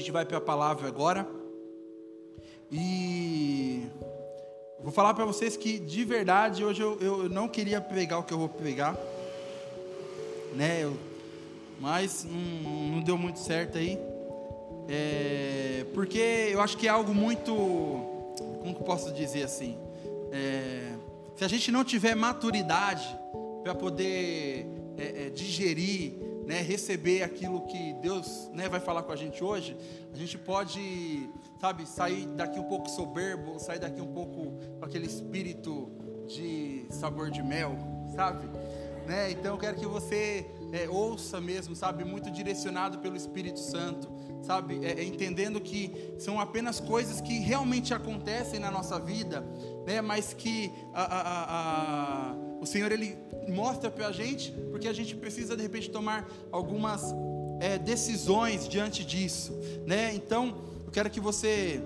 gente vai para a palavra agora. E vou falar para vocês que de verdade hoje eu, eu não queria pregar o que eu vou pregar, né? Eu, mas não, não, deu muito certo aí, é, porque eu acho que é algo muito, como que eu posso dizer assim? É, se a gente não tiver maturidade para poder é, é digerir né, receber aquilo que Deus né, vai falar com a gente hoje, a gente pode, sabe, sair daqui um pouco soberbo, sair daqui um pouco com aquele espírito de sabor de mel, sabe? Né? Então eu quero que você é, ouça mesmo, sabe, muito direcionado pelo Espírito Santo, sabe, é, é, entendendo que são apenas coisas que realmente acontecem na nossa vida, né? Mas que a, a, a, o Senhor ele mostra para a gente, porque a gente precisa de repente tomar algumas é, decisões diante disso, né? Então, eu quero que você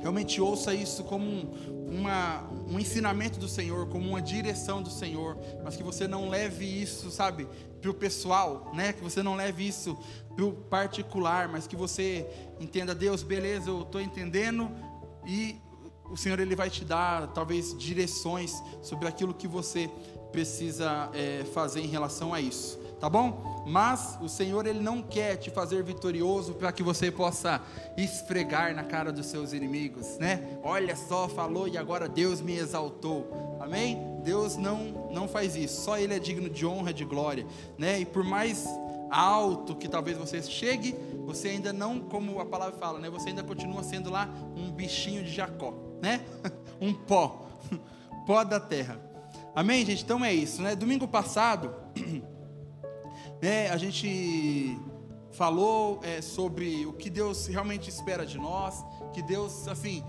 realmente ouça isso como um, uma, um ensinamento do Senhor, como uma direção do Senhor, mas que você não leve isso, sabe, para o pessoal, né? Que você não leve isso para o particular, mas que você entenda, Deus, beleza, eu estou entendendo e o Senhor ele vai te dar talvez direções sobre aquilo que você precisa é, fazer em relação a isso, tá bom? Mas o Senhor ele não quer te fazer vitorioso para que você possa esfregar na cara dos seus inimigos, né? Olha só, falou e agora Deus me exaltou, amém? Deus não não faz isso, só Ele é digno de honra, de glória, né? E por mais alto que talvez você chegue, você ainda não, como a palavra fala, né? Você ainda continua sendo lá um bichinho de Jacó, né? um pó, pó da terra. Amém, gente? Então é isso, né? Domingo passado, né, a gente falou é, sobre o que Deus realmente espera de nós, que Deus, assim,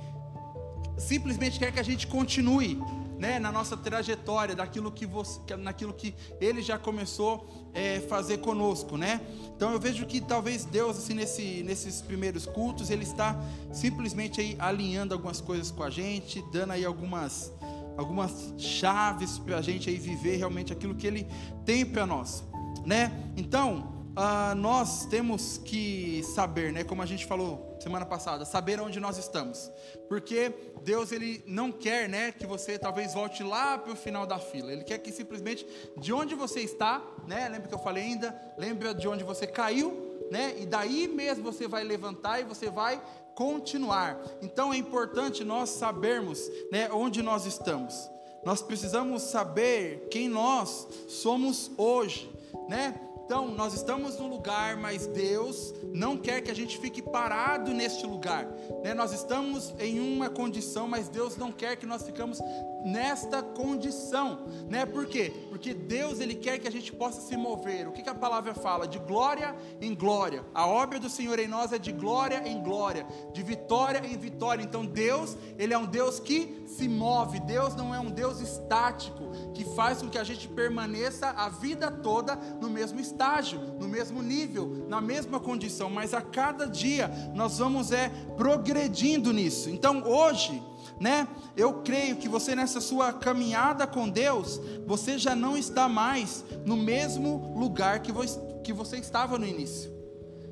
simplesmente quer que a gente continue, né, na nossa trajetória daquilo que você, naquilo que Ele já começou a é, fazer conosco, né? Então eu vejo que talvez Deus, assim, nesse, nesses primeiros cultos, Ele está simplesmente aí alinhando algumas coisas com a gente, dando aí algumas algumas chaves para a gente aí viver realmente aquilo que Ele tem para nós, né? Então, uh, nós temos que saber, né? Como a gente falou semana passada, saber onde nós estamos, porque Deus ele não quer, né, que você talvez volte lá para o final da fila. Ele quer que simplesmente de onde você está, né? Lembra que eu falei ainda? Lembra de onde você caiu, né? E daí mesmo você vai levantar e você vai continuar. Então é importante nós sabermos né, onde nós estamos. Nós precisamos saber quem nós somos hoje, né? Então, nós estamos no lugar, mas Deus não quer que a gente fique parado neste lugar. Né? Nós estamos em uma condição, mas Deus não quer que nós ficamos nesta condição, né? Por quê? Porque Deus ele quer que a gente possa se mover. O que, que a palavra fala? De glória em glória. A obra do Senhor em nós é de glória em glória, de vitória em vitória. Então Deus, ele é um Deus que se move. Deus não é um Deus estático que faz com que a gente permaneça a vida toda no mesmo estágio, no mesmo nível, na mesma condição, mas a cada dia nós vamos é progredindo nisso. Então hoje né? Eu creio que você nessa sua caminhada com Deus, você já não está mais no mesmo lugar que você, estava no início.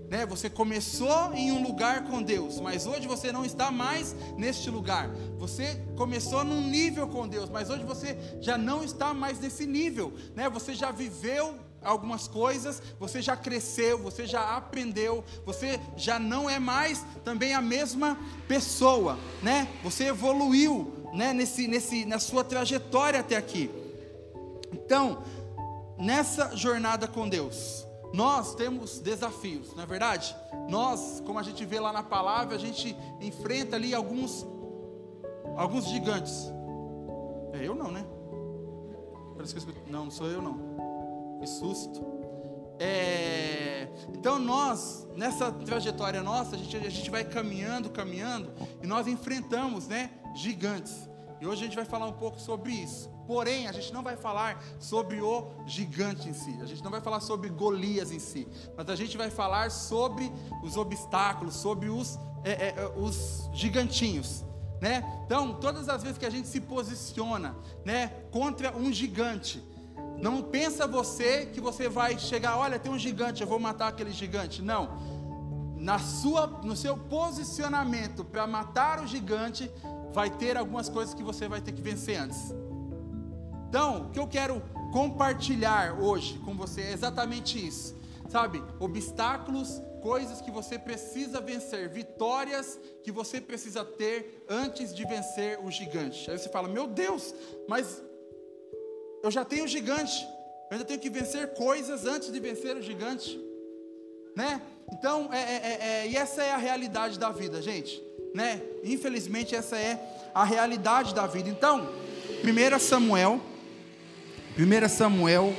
Né? Você começou em um lugar com Deus, mas hoje você não está mais neste lugar. Você começou num nível com Deus, mas hoje você já não está mais nesse nível, né? Você já viveu algumas coisas, você já cresceu, você já aprendeu, você já não é mais também a mesma pessoa, né? Você evoluiu, né, nesse, nesse, na sua trajetória até aqui. Então, nessa jornada com Deus, nós temos desafios, não é verdade? Nós, como a gente vê lá na palavra, a gente enfrenta ali alguns alguns gigantes. É eu não, né? Não, não sou eu não. Que susto. É, então nós, nessa trajetória nossa, a gente, a gente vai caminhando, caminhando, e nós enfrentamos né, gigantes. E hoje a gente vai falar um pouco sobre isso. Porém, a gente não vai falar sobre o gigante em si, a gente não vai falar sobre Golias em si, mas a gente vai falar sobre os obstáculos, sobre os, é, é, os gigantinhos. Né? Então, todas as vezes que a gente se posiciona né, contra um gigante, não pensa você que você vai chegar, olha, tem um gigante, eu vou matar aquele gigante. Não. na sua, no seu posicionamento para matar o gigante, vai ter algumas coisas que você vai ter que vencer antes. Então, o que eu quero compartilhar hoje com você é exatamente isso. Sabe, obstáculos, coisas que você precisa vencer, vitórias que você precisa ter antes de vencer o gigante. Aí você fala: Meu Deus, mas eu já tenho o gigante, eu ainda tenho que vencer coisas antes de vencer o gigante, né? Então, é, é, é, é e essa é a realidade da vida, gente, né? Infelizmente, essa é a realidade da vida. Então, 1 Samuel 1 Samuel,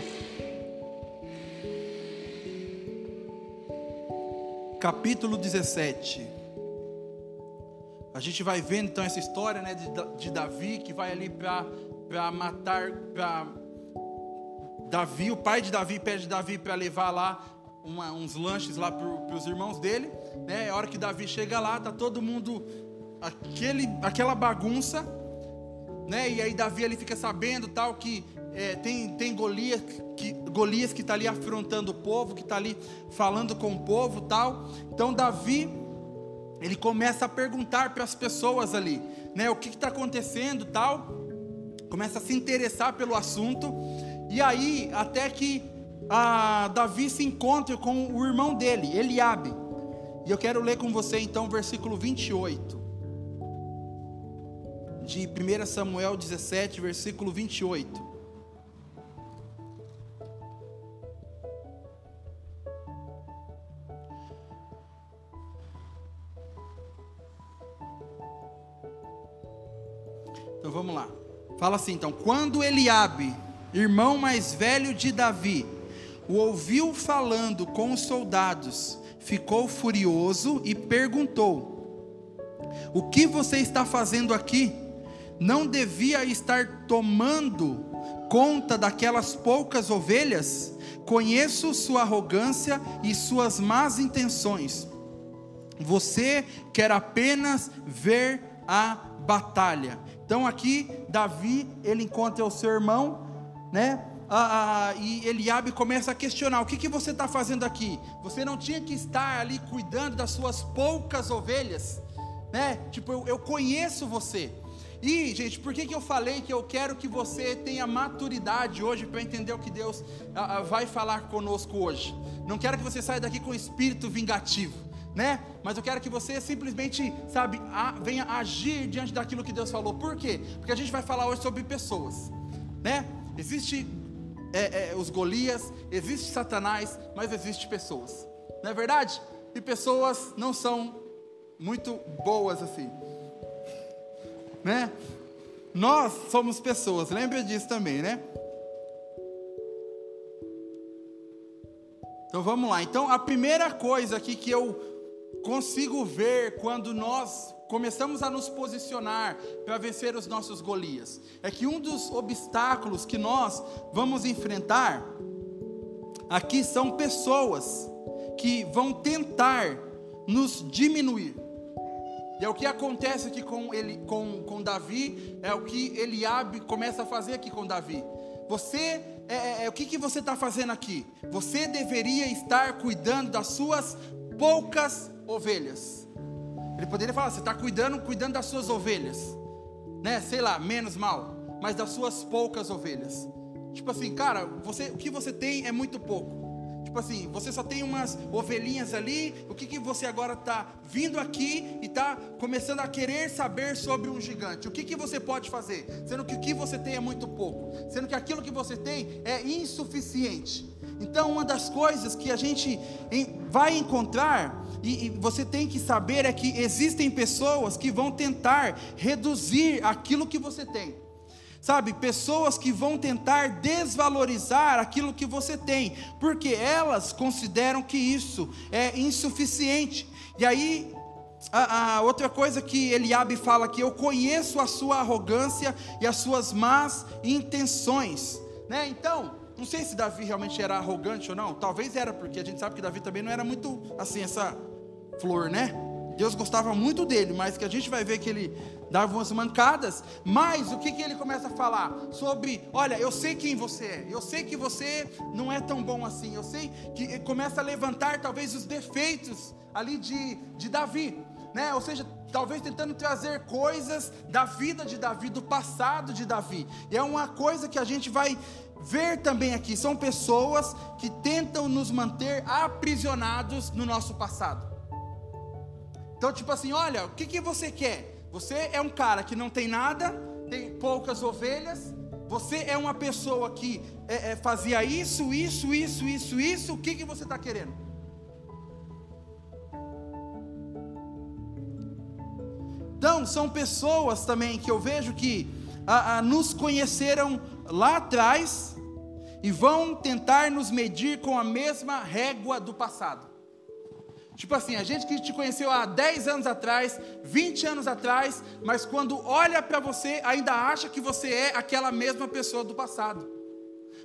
capítulo 17. A gente vai vendo então essa história né, de, de Davi que vai ali para matar para Davi, o pai de Davi pede Davi para levar lá uma, uns lanches lá para os irmãos dele. Né? A hora que Davi chega lá, tá todo mundo aquele, aquela bagunça, né? E aí Davi ele fica sabendo tal que é, tem, tem Golias que Golias que está ali afrontando o povo, que está ali falando com o povo tal. Então Davi ele começa a perguntar para as pessoas ali, né, o que está acontecendo tal. Começa a se interessar pelo assunto e aí até que a Davi se encontra com o irmão dele, Eliabe. E eu quero ler com você então o versículo 28 de 1 Samuel 17, versículo 28. Então vamos lá. Fala assim, então, quando Eliabe, irmão mais velho de Davi, o ouviu falando com os soldados, ficou furioso e perguntou: O que você está fazendo aqui? Não devia estar tomando conta daquelas poucas ovelhas? Conheço sua arrogância e suas más intenções. Você quer apenas ver a batalha. Então aqui Davi ele encontra o seu irmão, né? Ah, ah, e Eliabe começa a questionar: o que, que você está fazendo aqui? Você não tinha que estar ali cuidando das suas poucas ovelhas, né? Tipo, eu, eu conheço você. E, gente, por que, que eu falei que eu quero que você tenha maturidade hoje para entender o que Deus ah, ah, vai falar conosco hoje? Não quero que você saia daqui com espírito vingativo né? Mas eu quero que você simplesmente, sabe, a, venha agir diante daquilo que Deus falou. Por quê? Porque a gente vai falar hoje sobre pessoas, né? Existe é, é, os Golias, existe Satanás, mas existe pessoas, não é verdade? E pessoas não são muito boas assim, né? Nós somos pessoas, lembra disso também, né? Então vamos lá. Então a primeira coisa aqui que eu consigo ver quando nós começamos a nos posicionar para vencer os nossos Golias. É que um dos obstáculos que nós vamos enfrentar aqui são pessoas que vão tentar nos diminuir. E é o que acontece aqui com, ele, com, com Davi, é o que Eliabe começa a fazer aqui com Davi. Você, é, é, é o que, que você está fazendo aqui? Você deveria estar cuidando das suas poucas ovelhas. Ele poderia falar: você está cuidando, cuidando das suas ovelhas, né? Sei lá, menos mal, mas das suas poucas ovelhas. Tipo assim, cara, você, o que você tem é muito pouco. Tipo assim, você só tem umas ovelhinhas ali. O que, que você agora está vindo aqui e está começando a querer saber sobre um gigante? O que, que você pode fazer? Sendo que o que você tem é muito pouco. Sendo que aquilo que você tem é insuficiente. Então, uma das coisas que a gente vai encontrar, e você tem que saber, é que existem pessoas que vão tentar reduzir aquilo que você tem. Sabe, pessoas que vão tentar desvalorizar aquilo que você tem, porque elas consideram que isso é insuficiente. E aí, a, a, outra coisa que Eliabe fala que eu conheço a sua arrogância e as suas más intenções, né? Então, não sei se Davi realmente era arrogante ou não. Talvez era, porque a gente sabe que Davi também não era muito assim, essa flor, né? Deus gostava muito dele, mas que a gente vai ver que ele dava umas mancadas. Mas o que, que ele começa a falar? Sobre, olha, eu sei quem você é, eu sei que você não é tão bom assim, eu sei que começa a levantar talvez os defeitos ali de, de Davi, né? Ou seja, talvez tentando trazer coisas da vida de Davi, do passado de Davi. E é uma coisa que a gente vai ver também aqui, são pessoas que tentam nos manter aprisionados no nosso passado. Então, tipo assim, olha, o que, que você quer? Você é um cara que não tem nada, tem poucas ovelhas, você é uma pessoa que é, é, fazia isso, isso, isso, isso, isso, o que, que você está querendo? Então, são pessoas também que eu vejo que a, a, nos conheceram lá atrás e vão tentar nos medir com a mesma régua do passado. Tipo assim, a gente que te conheceu há 10 anos atrás, 20 anos atrás, mas quando olha para você, ainda acha que você é aquela mesma pessoa do passado.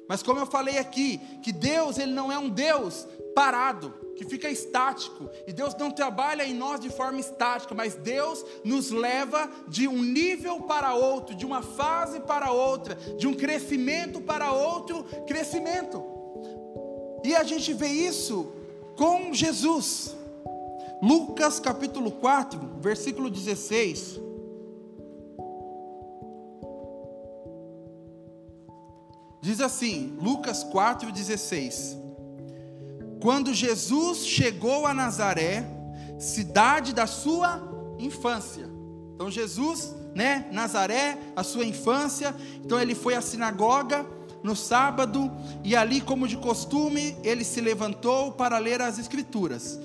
Mas como eu falei aqui, que Deus, ele não é um Deus parado, que fica estático. E Deus não trabalha em nós de forma estática, mas Deus nos leva de um nível para outro, de uma fase para outra, de um crescimento para outro crescimento. E a gente vê isso com Jesus. Lucas capítulo 4, versículo 16. Diz assim, Lucas 4,16: Quando Jesus chegou a Nazaré, cidade da sua infância. Então, Jesus, né, Nazaré, a sua infância. Então, ele foi à sinagoga no sábado, e ali, como de costume, ele se levantou para ler as Escrituras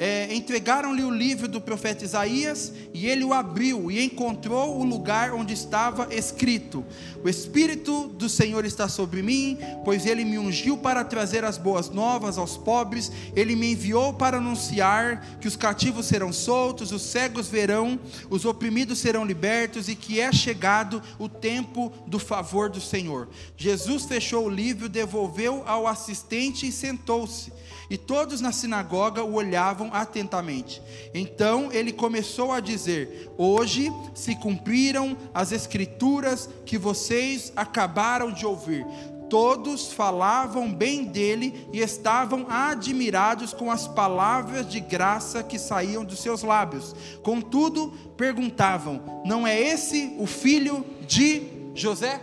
é, entregaram-lhe o livro do profeta Isaías, e ele o abriu e encontrou o lugar onde estava escrito: O Espírito do Senhor está sobre mim, pois ele me ungiu para trazer as boas novas aos pobres, ele me enviou para anunciar que os cativos serão soltos, os cegos verão, os oprimidos serão libertos e que é chegado o tempo do favor do Senhor. Jesus fechou o livro, devolveu ao assistente e sentou-se. E todos na sinagoga o olhavam atentamente. Então ele começou a dizer: Hoje se cumpriram as escrituras que vocês acabaram de ouvir. Todos falavam bem dele e estavam admirados com as palavras de graça que saíam dos seus lábios. Contudo, perguntavam: Não é esse o filho de José?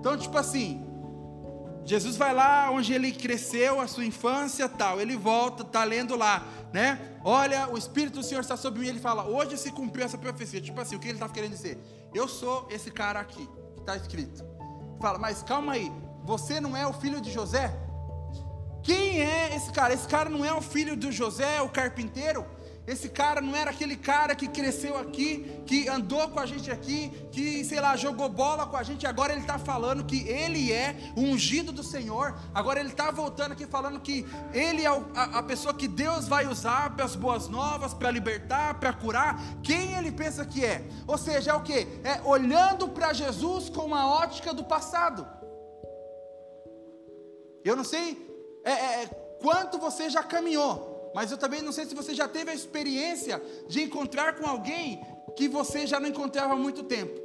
Então, tipo assim, Jesus vai lá onde ele cresceu, a sua infância, tal. Ele volta, está lendo lá, né? Olha, o Espírito do Senhor está sobre mim. Ele fala: Hoje se cumpriu essa profecia. Tipo assim, o que ele estava querendo dizer? Eu sou esse cara aqui, que está escrito. Fala, mas calma aí, você não é o filho de José? Quem é esse cara? Esse cara não é o filho de José, o carpinteiro? Esse cara não era aquele cara que cresceu aqui, que andou com a gente aqui, que, sei lá, jogou bola com a gente. Agora ele está falando que ele é o ungido do Senhor. Agora ele está voltando aqui falando que ele é a, pessoa que Deus vai usar para as boas novas, para libertar, para curar. Quem ele pensa que é? Ou seja, é o que? É olhando para Jesus com uma ótica do passado. Eu não sei é, é, quanto você já caminhou mas eu também não sei se você já teve a experiência de encontrar com alguém que você já não encontrava há muito tempo.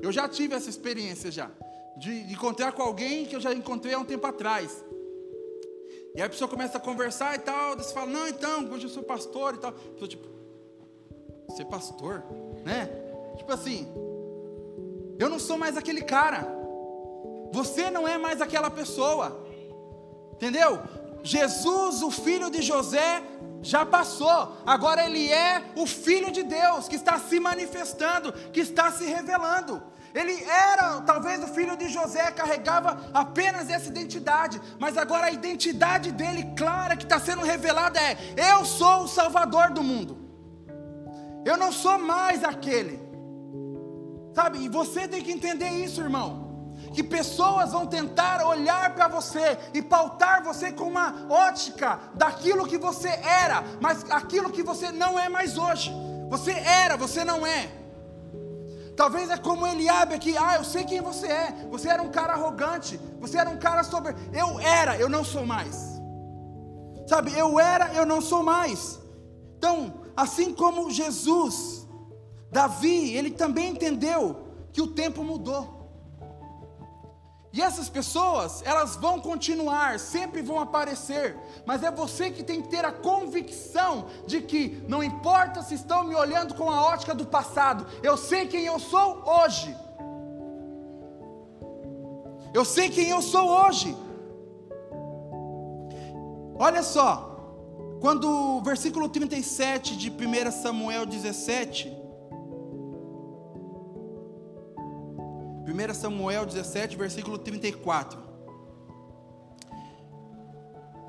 Eu já tive essa experiência já. De, encontrar com alguém que eu já encontrei há um tempo atrás. E aí a pessoa começa a conversar e tal, você fala, não, então, hoje eu sou pastor e tal. Eu tô tipo, é pastor? Né? Tipo assim, eu não sou mais aquele cara. Você não é mais aquela pessoa. Entendeu? Jesus, o filho de José, já passou, agora ele é o filho de Deus que está se manifestando, que está se revelando. Ele era, talvez o filho de José carregava apenas essa identidade, mas agora a identidade dele clara que está sendo revelada é: eu sou o Salvador do mundo. Eu não sou mais aquele. Sabe? E você tem que entender isso, irmão que pessoas vão tentar olhar para você e pautar você com uma ótica daquilo que você era, mas aquilo que você não é mais hoje. Você era, você não é. Talvez é como Eliabe aqui, ah, eu sei quem você é. Você era um cara arrogante, você era um cara sobre. Eu era, eu não sou mais. Sabe, eu era, eu não sou mais. Então, assim como Jesus, Davi, ele também entendeu que o tempo mudou. E essas pessoas, elas vão continuar, sempre vão aparecer, mas é você que tem que ter a convicção de que não importa se estão me olhando com a ótica do passado, eu sei quem eu sou hoje. Eu sei quem eu sou hoje. Olha só, quando o versículo 37 de 1 Samuel 17, 1 Samuel 17, versículo 34.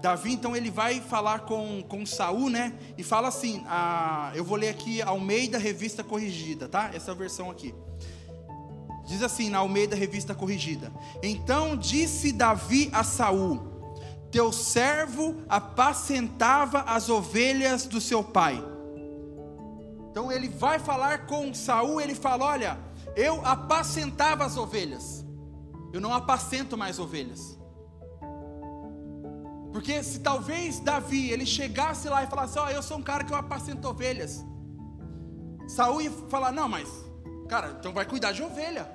Davi, então, ele vai falar com, com Saul, né? E fala assim: a, eu vou ler aqui Almeida Revista Corrigida, tá? Essa versão aqui. Diz assim, na Almeida Revista Corrigida: Então disse Davi a Saul: Teu servo apacentava as ovelhas do seu pai. Então ele vai falar com Saul, ele fala: Olha, eu apacentava as ovelhas. Eu não apacento mais ovelhas. Porque se talvez Davi ele chegasse lá e falasse: "Ó, oh, eu sou um cara que eu apacento ovelhas". Saul ia falar: "Não, mas cara, então vai cuidar de ovelha".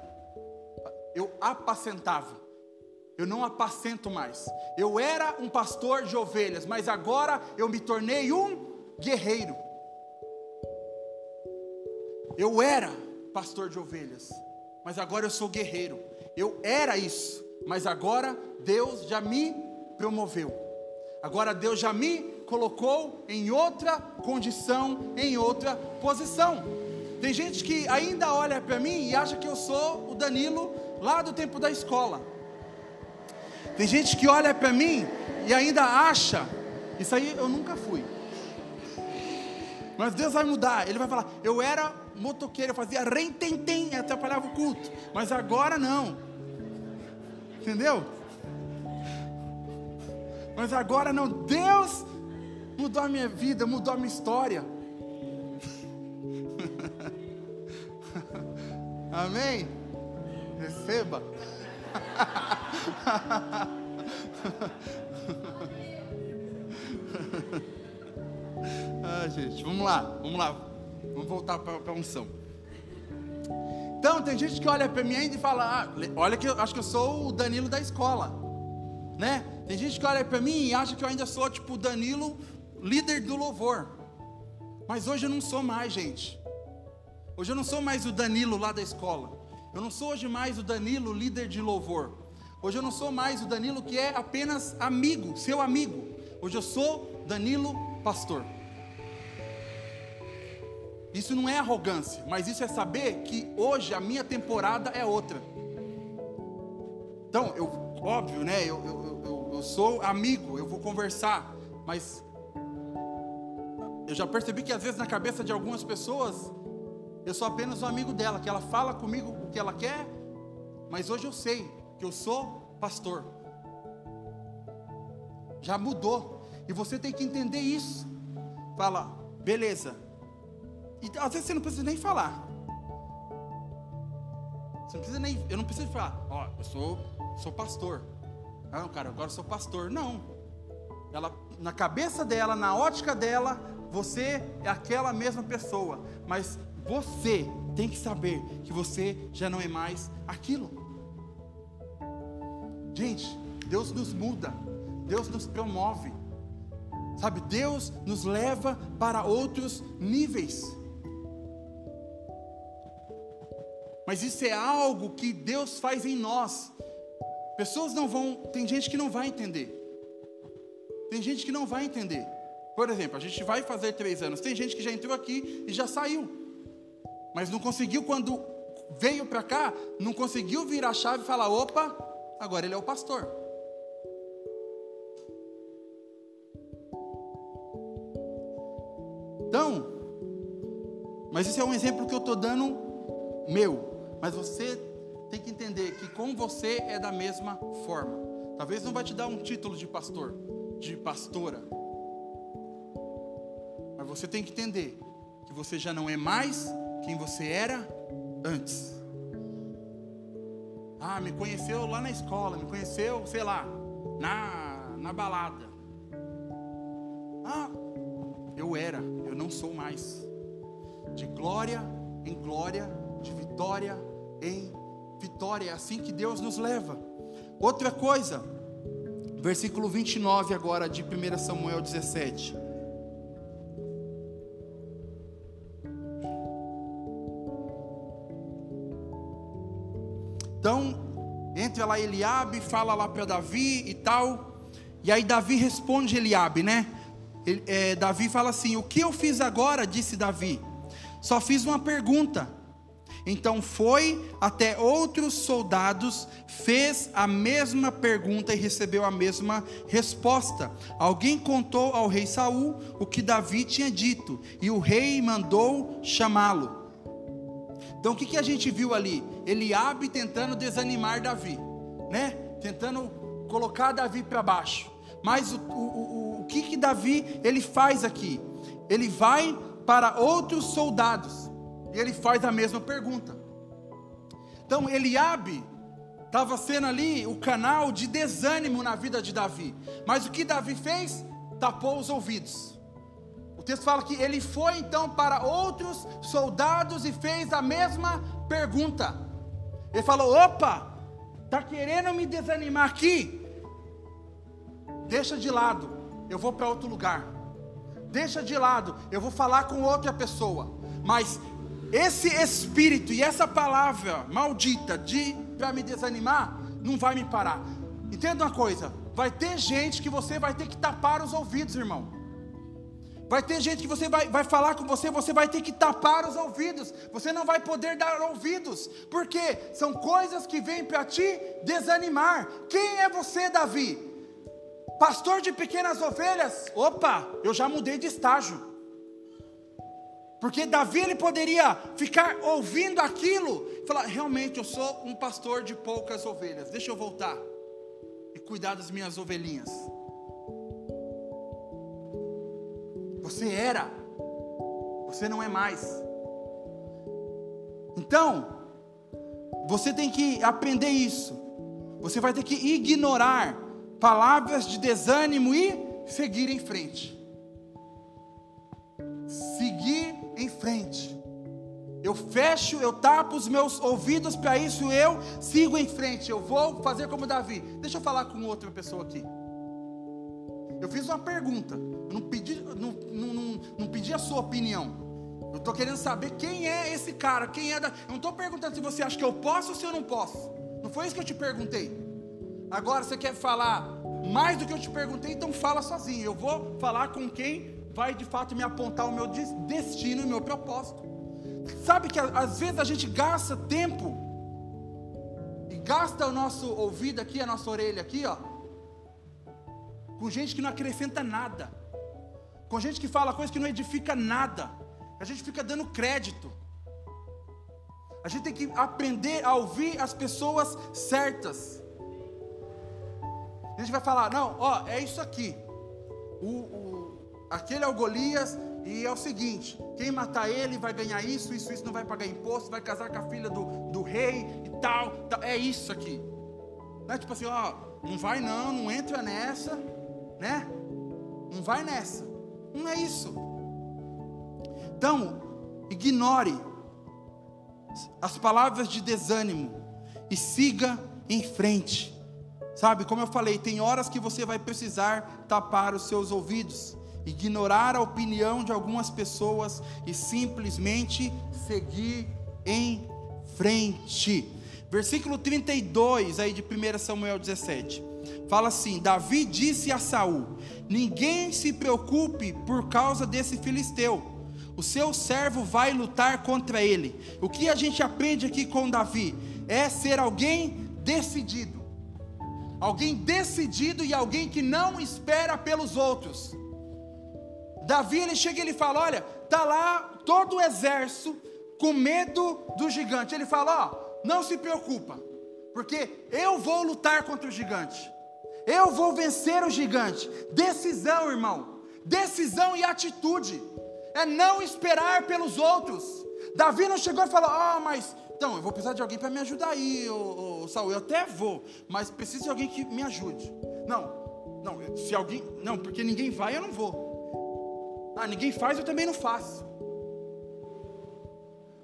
Eu apacentava. Eu não apacento mais. Eu era um pastor de ovelhas, mas agora eu me tornei um guerreiro. Eu era pastor de ovelhas, mas agora eu sou guerreiro. Eu era isso, mas agora Deus já me promoveu. Agora Deus já me colocou em outra condição, em outra posição. Tem gente que ainda olha para mim e acha que eu sou o Danilo lá do tempo da escola. Tem gente que olha para mim e ainda acha, isso aí eu nunca fui. Mas Deus vai mudar, Ele vai falar, eu era motoqueiro, eu fazia rententem, atrapalhava o culto. Mas agora não. Entendeu? Mas agora não. Deus mudou a minha vida, mudou a minha história. Amém? Receba. ah, gente, vamos lá, vamos lá. Vamos voltar para a unção. Então, tem gente que olha para mim ainda e fala: ah, olha que eu acho que eu sou o Danilo da escola. Né? Tem gente que olha para mim e acha que eu ainda sou tipo o Danilo, líder do louvor. Mas hoje eu não sou mais, gente. Hoje eu não sou mais o Danilo lá da escola. Eu não sou hoje mais o Danilo, líder de louvor. Hoje eu não sou mais o Danilo que é apenas amigo, seu amigo. Hoje eu sou Danilo pastor. Isso não é arrogância, mas isso é saber que hoje a minha temporada é outra. Então, eu, óbvio, né? Eu, eu, eu, eu sou amigo, eu vou conversar, mas eu já percebi que às vezes na cabeça de algumas pessoas eu sou apenas um amigo dela, que ela fala comigo o que ela quer, mas hoje eu sei que eu sou pastor. Já mudou. E você tem que entender isso. Fala, beleza, e às vezes você não precisa nem falar. Você não precisa nem, eu não preciso falar, ó, oh, eu sou, sou pastor. Não, cara, agora eu sou pastor. Não. Ela, na cabeça dela, na ótica dela, você é aquela mesma pessoa. Mas você tem que saber que você já não é mais aquilo. Gente, Deus nos muda, Deus nos promove, sabe? Deus nos leva para outros níveis. mas isso é algo que Deus faz em nós. Pessoas não vão, tem gente que não vai entender. Tem gente que não vai entender. Por exemplo, a gente vai fazer três anos. Tem gente que já entrou aqui e já saiu, mas não conseguiu quando veio para cá, não conseguiu virar a chave e falar: opa, agora ele é o pastor. Então, mas isso é um exemplo que eu estou dando meu. Mas você tem que entender que com você é da mesma forma. Talvez não vai te dar um título de pastor, de pastora. Mas você tem que entender que você já não é mais quem você era antes. Ah, me conheceu lá na escola, me conheceu, sei lá, na, na balada. Ah, eu era, não sou mais. De glória em glória, de vitória em vitória. É assim que Deus nos leva. Outra coisa, versículo 29 agora de 1 Samuel 17. Então, entra lá Eliabe, fala lá para Davi e tal. E aí Davi responde Eliabe, né? Ele, é, Davi fala assim: O que eu fiz agora? Disse Davi. Só fiz uma pergunta. Então foi até outros soldados, fez a mesma pergunta e recebeu a mesma resposta. Alguém contou ao rei Saul o que Davi tinha dito, e o rei mandou chamá-lo. Então o que, que a gente viu ali? Eliabe tentando desanimar Davi, né? Tentando colocar Davi para baixo. Mas o, o, o, que que Davi ele faz aqui? Ele vai para outros soldados e ele faz a mesma pergunta. Então Eliabe estava sendo ali o canal de desânimo na vida de Davi. Mas o que Davi fez? Tapou os ouvidos. O texto fala que ele foi então para outros soldados e fez a mesma pergunta. Ele falou: opa, tá querendo me desanimar aqui? Deixa de lado, eu vou para outro lugar. Deixa de lado, eu vou falar com outra pessoa. Mas esse espírito e essa palavra maldita de para me desanimar não vai me parar. Entenda uma coisa, vai ter gente que você vai ter que tapar os ouvidos, irmão. Vai ter gente que você vai, vai falar com você, você vai ter que tapar os ouvidos. Você não vai poder dar ouvidos. Porque são coisas que vêm para te desanimar. Quem é você, Davi? Pastor de pequenas ovelhas? Opa, eu já mudei de estágio. Porque Davi ele poderia ficar ouvindo aquilo e falar: realmente eu sou um pastor de poucas ovelhas. Deixa eu voltar e cuidar das minhas ovelhinhas. Você era, você não é mais. Então, você tem que aprender isso. Você vai ter que ignorar palavras de desânimo e seguir em frente. Seguir em frente. Eu fecho, eu tapo os meus ouvidos para isso, eu sigo em frente. Eu vou fazer como Davi. Deixa eu falar com outra pessoa aqui. Eu fiz uma pergunta. Eu não pedi, não, não, não, não pedi a sua opinião. Eu estou querendo saber quem é esse cara, quem é da. Eu não estou perguntando se você acha que eu posso ou se eu não posso. Não foi isso que eu te perguntei. Agora você quer falar mais do que eu te perguntei, então fala sozinho. Eu vou falar com quem vai de fato me apontar o meu destino e o meu propósito. Sabe que às vezes a gente gasta tempo e gasta o nosso ouvido aqui, a nossa orelha aqui, ó, com gente que não acrescenta nada, com gente que fala coisas que não edifica nada, a gente fica dando crédito. A gente tem que aprender a ouvir as pessoas certas. A gente vai falar, não, ó, é isso aqui. O, o, aquele é o Golias, e é o seguinte: quem matar ele vai ganhar isso, isso, isso, não vai pagar imposto, vai casar com a filha do, do rei e tal, tal. É isso aqui. Não é tipo assim, ó, não vai não, não entra nessa né? Não vai nessa. Não é isso. Então, ignore as palavras de desânimo e siga em frente. Sabe, como eu falei, tem horas que você vai precisar tapar os seus ouvidos, ignorar a opinião de algumas pessoas e simplesmente seguir em frente. Versículo 32 aí de 1 Samuel 17. Fala assim: Davi disse a Saul: Ninguém se preocupe por causa desse filisteu. O seu servo vai lutar contra ele. O que a gente aprende aqui com Davi é ser alguém decidido. Alguém decidido e alguém que não espera pelos outros. Davi ele chega e ele fala: Olha, tá lá todo o exército com medo do gigante. Ele fala: Ó, não se preocupa, porque eu vou lutar contra o gigante. Eu vou vencer o gigante. Decisão, irmão. Decisão e atitude. É não esperar pelos outros. Davi não chegou e falou: Ah, oh, mas então eu vou precisar de alguém para me ajudar aí, ô, ô, Saul. Eu até vou, mas preciso de alguém que me ajude. Não, não, se alguém. Não, porque ninguém vai, eu não vou. Ah, ninguém faz, eu também não faço.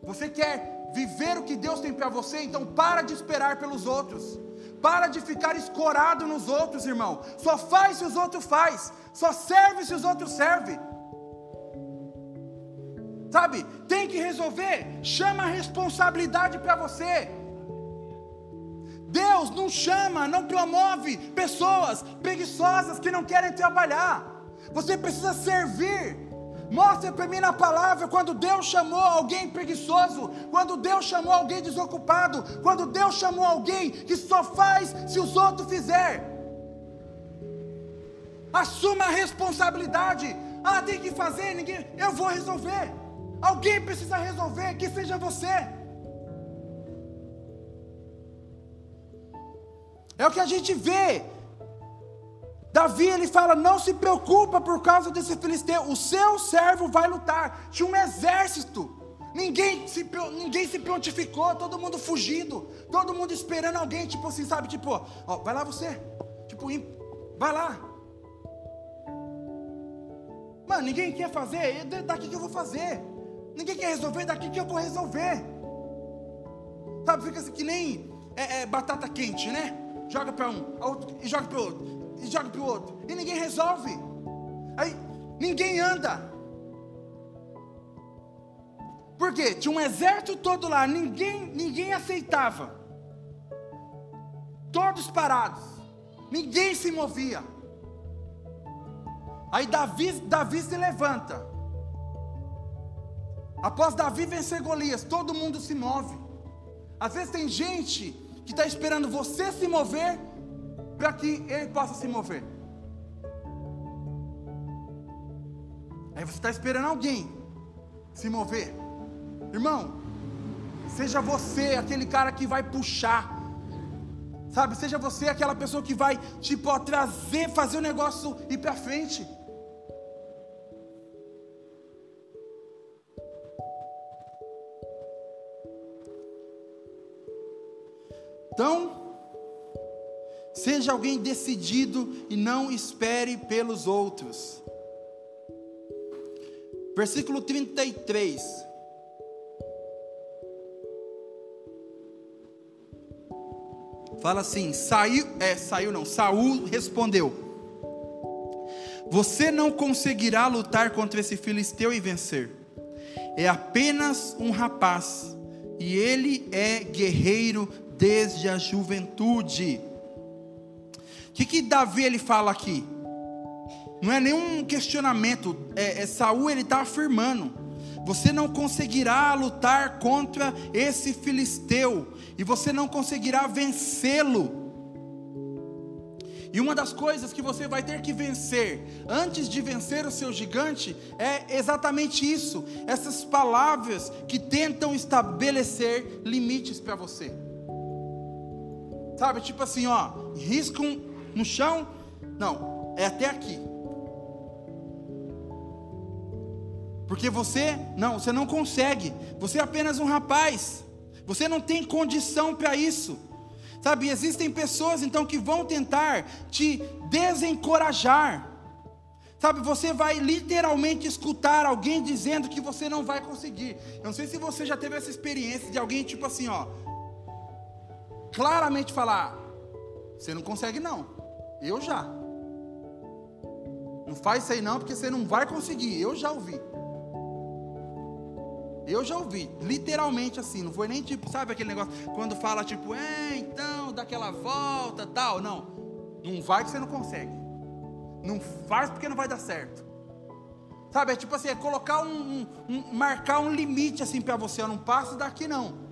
Você quer viver o que Deus tem para você, então para de esperar pelos outros. Para de ficar escorado nos outros, irmão. Só faz se os outros faz. Só serve se os outros servem. Sabe? Tem que resolver. Chama a responsabilidade para você. Deus não chama, não promove pessoas preguiçosas que não querem trabalhar. Você precisa servir. Mostre para mim na palavra quando Deus chamou alguém preguiçoso, quando Deus chamou alguém desocupado, quando Deus chamou alguém que só faz se os outros fizerem. Assuma a responsabilidade. Ah, tem que fazer, ninguém, eu vou resolver. Alguém precisa resolver, que seja você. É o que a gente vê Davi ele fala: não se preocupa por causa desse filisteu, o seu servo vai lutar. Tinha um exército, ninguém se, ninguém se prontificou, todo mundo fugindo, todo mundo esperando alguém, tipo assim, sabe? Tipo, ó, vai lá você, tipo, vai lá. Mano, ninguém quer fazer, daqui que eu vou fazer. Ninguém quer resolver, daqui que eu vou resolver. Sabe, fica assim que nem é, é, batata quente, né? Joga para um, outro, e joga para o outro e joga para o outro. E ninguém resolve. Aí ninguém anda. Por quê? Tinha um exército todo lá, ninguém, ninguém aceitava. Todos parados. Ninguém se movia. Aí Davi, Davi se levanta. Após Davi vencer Golias, todo mundo se move. Às vezes tem gente que está esperando você se mover para que ele possa se mover. Aí você está esperando alguém se mover. Irmão, seja você aquele cara que vai puxar. Sabe, seja você aquela pessoa que vai, tipo, ó, trazer, fazer o negócio ir para frente. Então, Seja alguém decidido e não espere pelos outros. Versículo 33. Fala assim: saiu, é, saiu não, Saul respondeu: Você não conseguirá lutar contra esse filisteu e vencer. É apenas um rapaz, e ele é guerreiro desde a juventude que, que Davi ele fala aqui? Não é nenhum questionamento. É, é Saul ele está afirmando: você não conseguirá lutar contra esse filisteu e você não conseguirá vencê-lo. E uma das coisas que você vai ter que vencer antes de vencer o seu gigante é exatamente isso, essas palavras que tentam estabelecer limites para você. Sabe, tipo assim, ó, riscam no chão? Não, é até aqui. Porque você, não, você não consegue. Você é apenas um rapaz. Você não tem condição para isso. Sabe, existem pessoas então que vão tentar te desencorajar. Sabe, você vai literalmente escutar alguém dizendo que você não vai conseguir. Eu não sei se você já teve essa experiência de alguém tipo assim, ó, claramente falar: "Você não consegue não". Eu já. Não faz isso aí não, porque você não vai conseguir. Eu já ouvi. Eu já ouvi, literalmente assim, não foi nem tipo, sabe aquele negócio, quando fala tipo, é, então, dá aquela volta, tal, não. Não vai que você não consegue. Não faz porque não vai dar certo. Sabe, é tipo assim, é colocar um, um, um marcar um limite assim para você, eu não passo daqui não.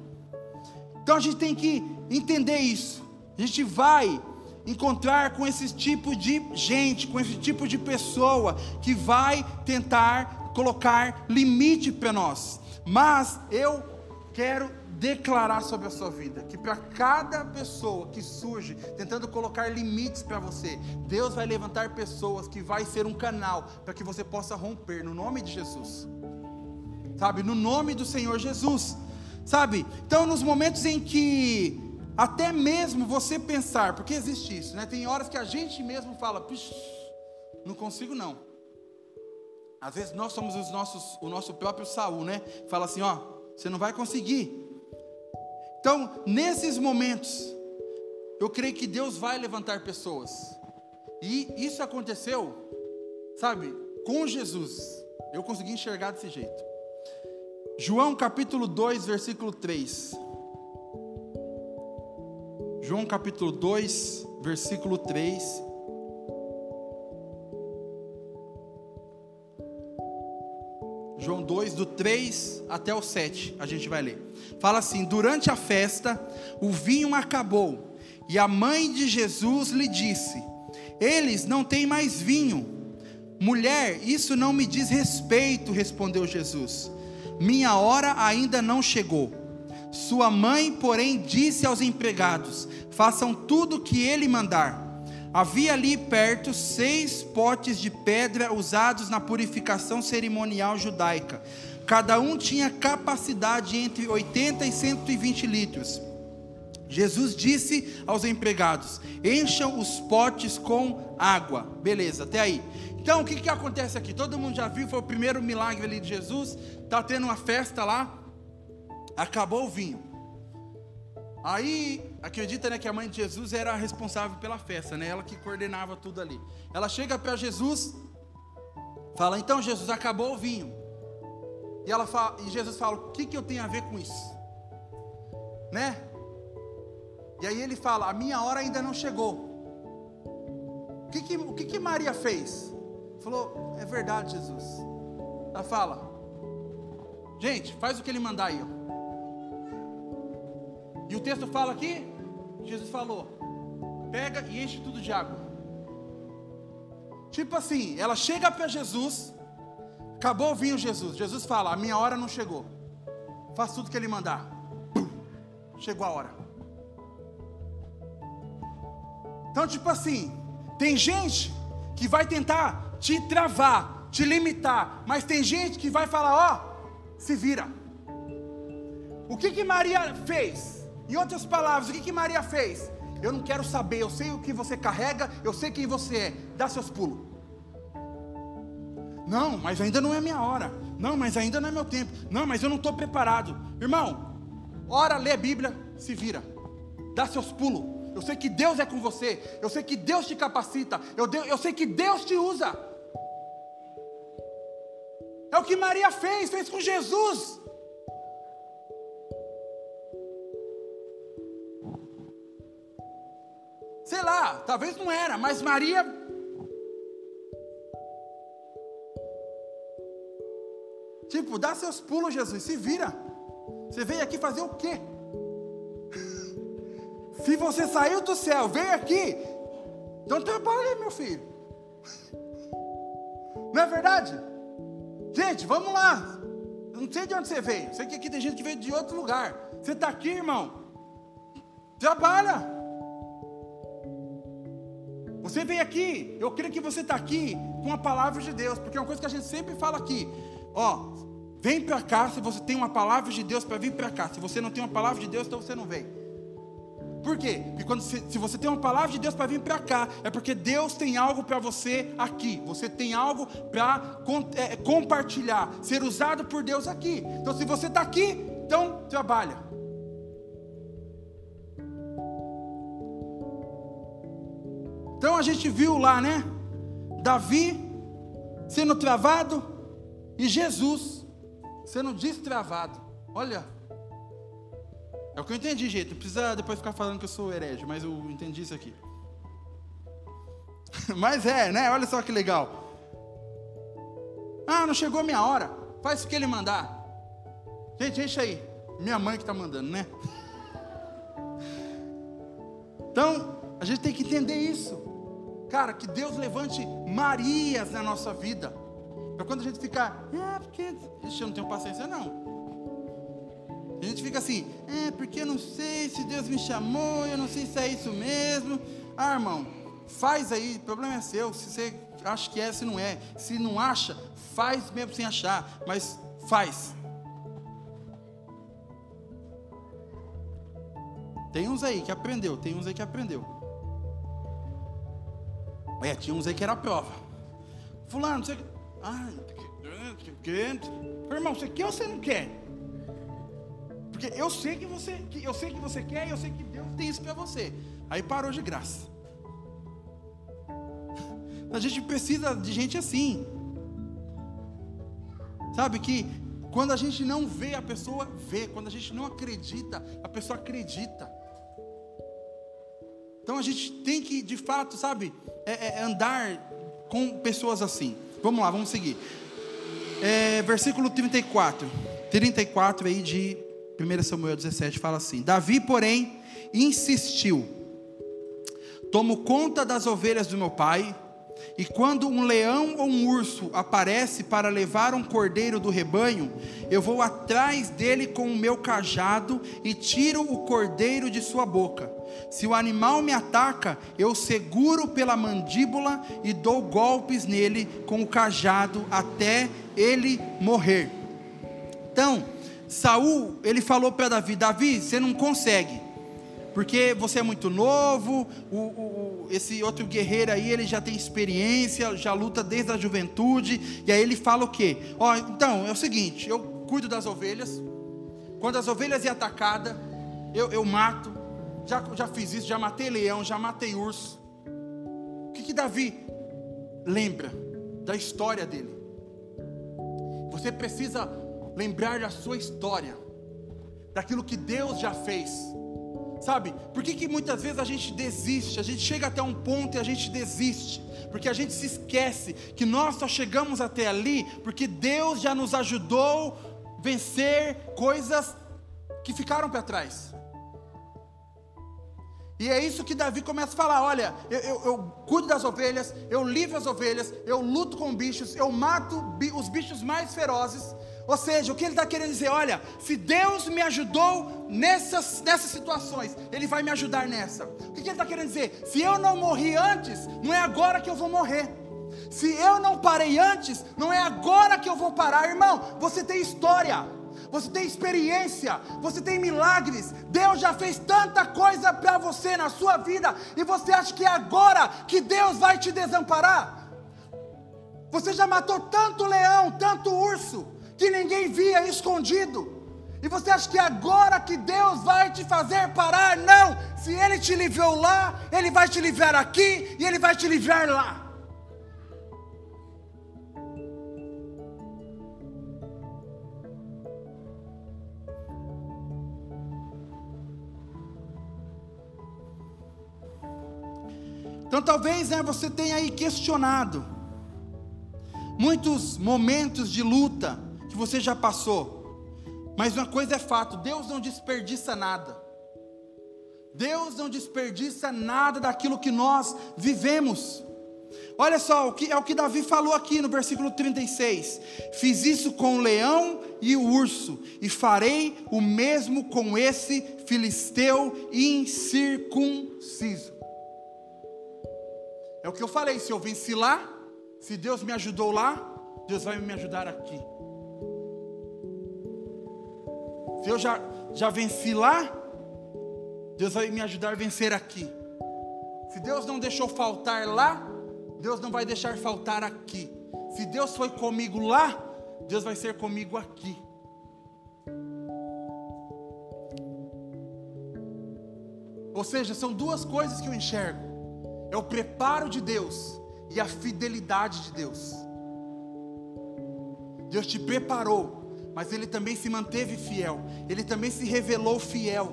Então a gente tem que entender isso. A gente vai encontrar com esse tipo de gente, com esse tipo de pessoa que vai tentar colocar limite para nós. Mas eu quero declarar sobre a sua vida que para cada pessoa que surge tentando colocar limites para você, Deus vai levantar pessoas que vai ser um canal para que você possa romper no nome de Jesus. Sabe, no nome do Senhor Jesus. Sabe? Então, nos momentos em que até mesmo você pensar, porque existe isso, né? Tem horas que a gente mesmo fala, não consigo não. Às vezes nós somos os nossos, o nosso próprio Saul, né? Fala assim, ó, você não vai conseguir. Então, nesses momentos, eu creio que Deus vai levantar pessoas. E isso aconteceu, sabe, com Jesus. Eu consegui enxergar desse jeito. João capítulo 2, versículo 3. João capítulo 2, versículo 3. João 2, do 3 até o 7, a gente vai ler. Fala assim: Durante a festa, o vinho acabou, e a mãe de Jesus lhe disse: Eles não têm mais vinho. Mulher, isso não me diz respeito, respondeu Jesus. Minha hora ainda não chegou. Sua mãe, porém, disse aos empregados: Façam tudo o que ele mandar. Havia ali perto seis potes de pedra usados na purificação cerimonial judaica. Cada um tinha capacidade entre 80 e 120 litros. Jesus disse aos empregados: Encham os potes com água. Beleza, até aí. Então o que, que acontece aqui? Todo mundo já viu, foi o primeiro milagre ali de Jesus. Está tendo uma festa lá, acabou o vinho. Aí, acredita né, que a mãe de Jesus era responsável pela festa, né? Ela que coordenava tudo ali. Ela chega para Jesus, fala: Então, Jesus, acabou o vinho. E, ela fala, e Jesus fala: O que, que eu tenho a ver com isso? Né? E aí ele fala: A minha hora ainda não chegou. O que, que, o que, que Maria fez? Falou: É verdade, Jesus. Ela fala: Gente, faz o que ele mandar aí. Ó. E o texto fala aqui, Jesus falou: pega e enche tudo de água. Tipo assim, ela chega para Jesus, acabou o vinho Jesus. Jesus fala: a minha hora não chegou. Faz tudo que ele mandar. Chegou a hora. Então, tipo assim, tem gente que vai tentar te travar, te limitar, mas tem gente que vai falar: ó, se vira. O que que Maria fez? Em outras palavras, o que, que Maria fez? Eu não quero saber, eu sei o que você carrega, eu sei quem você é. Dá seus pulos. Não, mas ainda não é minha hora. Não, mas ainda não é meu tempo. Não, mas eu não estou preparado. Irmão, ora, lê a Bíblia, se vira. Dá seus pulos. Eu sei que Deus é com você. Eu sei que Deus te capacita. Eu, eu sei que Deus te usa. É o que Maria fez, fez com Jesus. Sei lá, talvez não era, mas Maria. Tipo, dá seus pulos, Jesus, se vira. Você veio aqui fazer o quê? Se você saiu do céu, veio aqui, então trabalhe, meu filho. Não é verdade? Gente, vamos lá. Eu não sei de onde você veio. Sei que aqui tem gente que veio de outro lugar. Você está aqui, irmão. Trabalha. Você veio aqui, eu creio que você está aqui com a palavra de Deus, porque é uma coisa que a gente sempre fala aqui. Ó, vem para cá se você tem uma palavra de Deus para vir para cá. Se você não tem uma palavra de Deus, então você não vem. Por quê? Porque quando, se, se você tem uma palavra de Deus para vir para cá, é porque Deus tem algo para você aqui. Você tem algo para é, compartilhar, ser usado por Deus aqui. Então, se você está aqui, então trabalha. Então a gente viu lá, né? Davi sendo travado e Jesus sendo destravado. Olha, é o que eu entendi, gente. Não precisa depois ficar falando que eu sou herege, mas eu entendi isso aqui. mas é, né? Olha só que legal. Ah, não chegou a minha hora. Faz o que ele mandar. Gente, enche aí. Minha mãe que está mandando, né? Então, a gente tem que entender isso. Cara, que Deus levante Marias na nossa vida. Para quando a gente ficar, é porque. Ixi, eu não tenho paciência, não. A gente fica assim, é porque eu não sei se Deus me chamou, eu não sei se é isso mesmo. Ah, irmão, faz aí, o problema é seu. Se você acha que é, se não é. Se não acha, faz mesmo sem achar, mas faz. Tem uns aí que aprendeu, tem uns aí que aprendeu. É, tinha uns aí que era prova. Fulano, você. Ah, Irmão, você quer ou você não quer? Porque eu sei que você, eu sei que você quer e eu sei que Deus tem isso para você. Aí parou de graça. A gente precisa de gente assim. Sabe que quando a gente não vê, a pessoa vê. Quando a gente não acredita, a pessoa acredita. Então a gente tem que, de fato, sabe, é, é andar com pessoas assim. Vamos lá, vamos seguir. É, versículo 34. 34 aí de 1 Samuel 17 fala assim: Davi, porém, insistiu: Tomo conta das ovelhas do meu pai e quando um leão ou um urso aparece para levar um cordeiro do rebanho, eu vou atrás dele com o meu cajado e tiro o cordeiro de sua boca. Se o animal me ataca, eu seguro pela mandíbula e dou golpes nele com o cajado até ele morrer. Então, Saul, ele falou para Davi: Davi, você não consegue porque você é muito novo, o, o, esse outro guerreiro aí, ele já tem experiência, já luta desde a juventude, e aí ele fala o quê? Ó, então, é o seguinte, eu cuido das ovelhas, quando as ovelhas é atacada, eu, eu mato, já, já fiz isso, já matei leão, já matei urso. O que, que Davi lembra da história dele? Você precisa lembrar da sua história, daquilo que Deus já fez Sabe? Por que, que muitas vezes a gente desiste? A gente chega até um ponto e a gente desiste. Porque a gente se esquece que nós só chegamos até ali porque Deus já nos ajudou a vencer coisas que ficaram para trás. E é isso que Davi começa a falar: olha, eu, eu, eu, cuido das ovelhas, eu livro as ovelhas, eu luto com bichos, eu mato os bichos mais ferozes, ou seja, o que ele está querendo dizer, olha, se Deus me ajudou nessas, nessas situações, Ele vai me ajudar nessa. O que ele está querendo dizer? Se eu não morri antes, não é agora que eu vou morrer. Se eu não parei antes, não é agora que eu vou parar, irmão. Você tem história, você tem experiência, você tem milagres. Deus já fez tanta coisa para você na sua vida, e você acha que é agora que Deus vai te desamparar? Você já matou tanto leão, tanto urso que ninguém via escondido. E você acha que agora que Deus vai te fazer parar? Não! Se Ele te livrou lá, Ele vai te livrar aqui e Ele vai te livrar lá. Então talvez né, você tenha aí questionado muitos momentos de luta, que você já passou. Mas uma coisa é fato: Deus não desperdiça nada. Deus não desperdiça nada daquilo que nós vivemos. Olha só, o que é o que Davi falou aqui no versículo 36. Fiz isso com o leão e o urso, e farei o mesmo com esse filisteu incircunciso. É o que eu falei, se eu venci lá, se Deus me ajudou lá, Deus vai me ajudar aqui. Se eu já, já venci lá, Deus vai me ajudar a vencer aqui. Se Deus não deixou faltar lá, Deus não vai deixar faltar aqui. Se Deus foi comigo lá, Deus vai ser comigo aqui. Ou seja, são duas coisas que eu enxergo: é o preparo de Deus e a fidelidade de Deus. Deus te preparou mas ele também se manteve fiel, ele também se revelou fiel.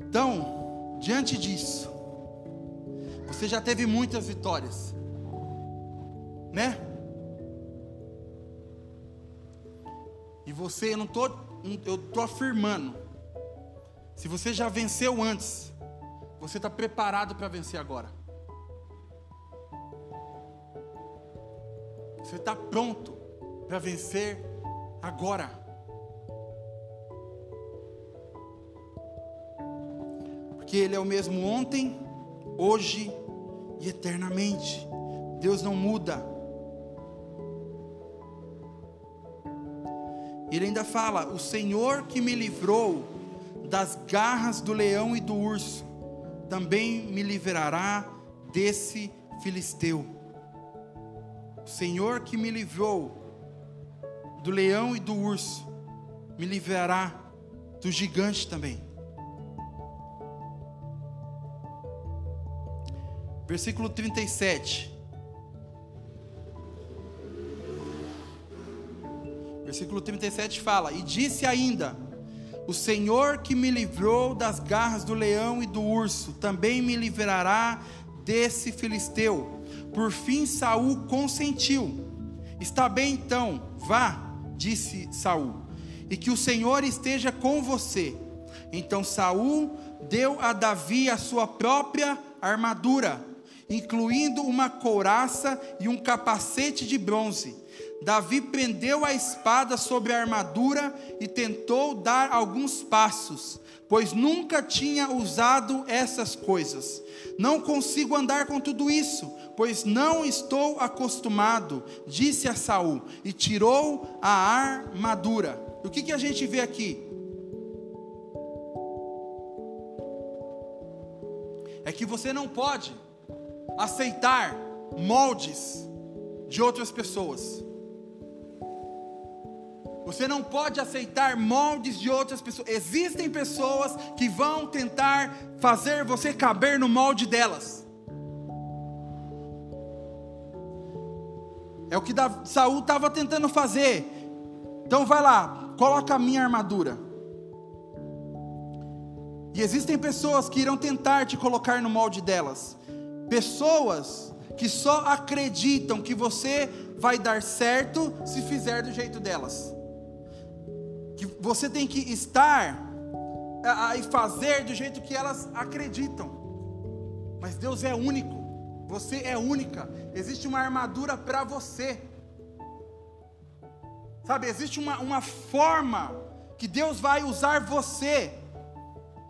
Então, diante disso, você já teve muitas vitórias, né? E você, eu não tô, eu tô afirmando se você já venceu antes, você está preparado para vencer agora. Você está pronto para vencer agora. Porque Ele é o mesmo ontem, hoje e eternamente. Deus não muda. Ele ainda fala: O Senhor que me livrou das garras do leão e do urso, também me livrará desse filisteu. O Senhor que me livrou do leão e do urso, me livrará do gigante também. Versículo 37. Versículo 37 fala: E disse ainda: O Senhor que me livrou das garras do leão e do urso, também me livrará desse filisteu. Por fim Saul consentiu. Está bem então, vá, disse Saul, e que o Senhor esteja com você. Então Saul deu a Davi a sua própria armadura, incluindo uma couraça e um capacete de bronze Davi prendeu a espada sobre a armadura e tentou dar alguns passos, pois nunca tinha usado essas coisas. Não consigo andar com tudo isso, pois não estou acostumado, disse a Saul, e tirou a armadura. O que, que a gente vê aqui? É que você não pode aceitar moldes de outras pessoas. Você não pode aceitar moldes de outras pessoas. Existem pessoas que vão tentar fazer você caber no molde delas. É o que Saul estava tentando fazer. Então vai lá, coloca a minha armadura. E existem pessoas que irão tentar te colocar no molde delas. Pessoas que só acreditam que você vai dar certo se fizer do jeito delas que você tem que estar e fazer do jeito que elas acreditam. Mas Deus é único, você é única, existe uma armadura para você. Sabe, existe uma, uma forma que Deus vai usar você,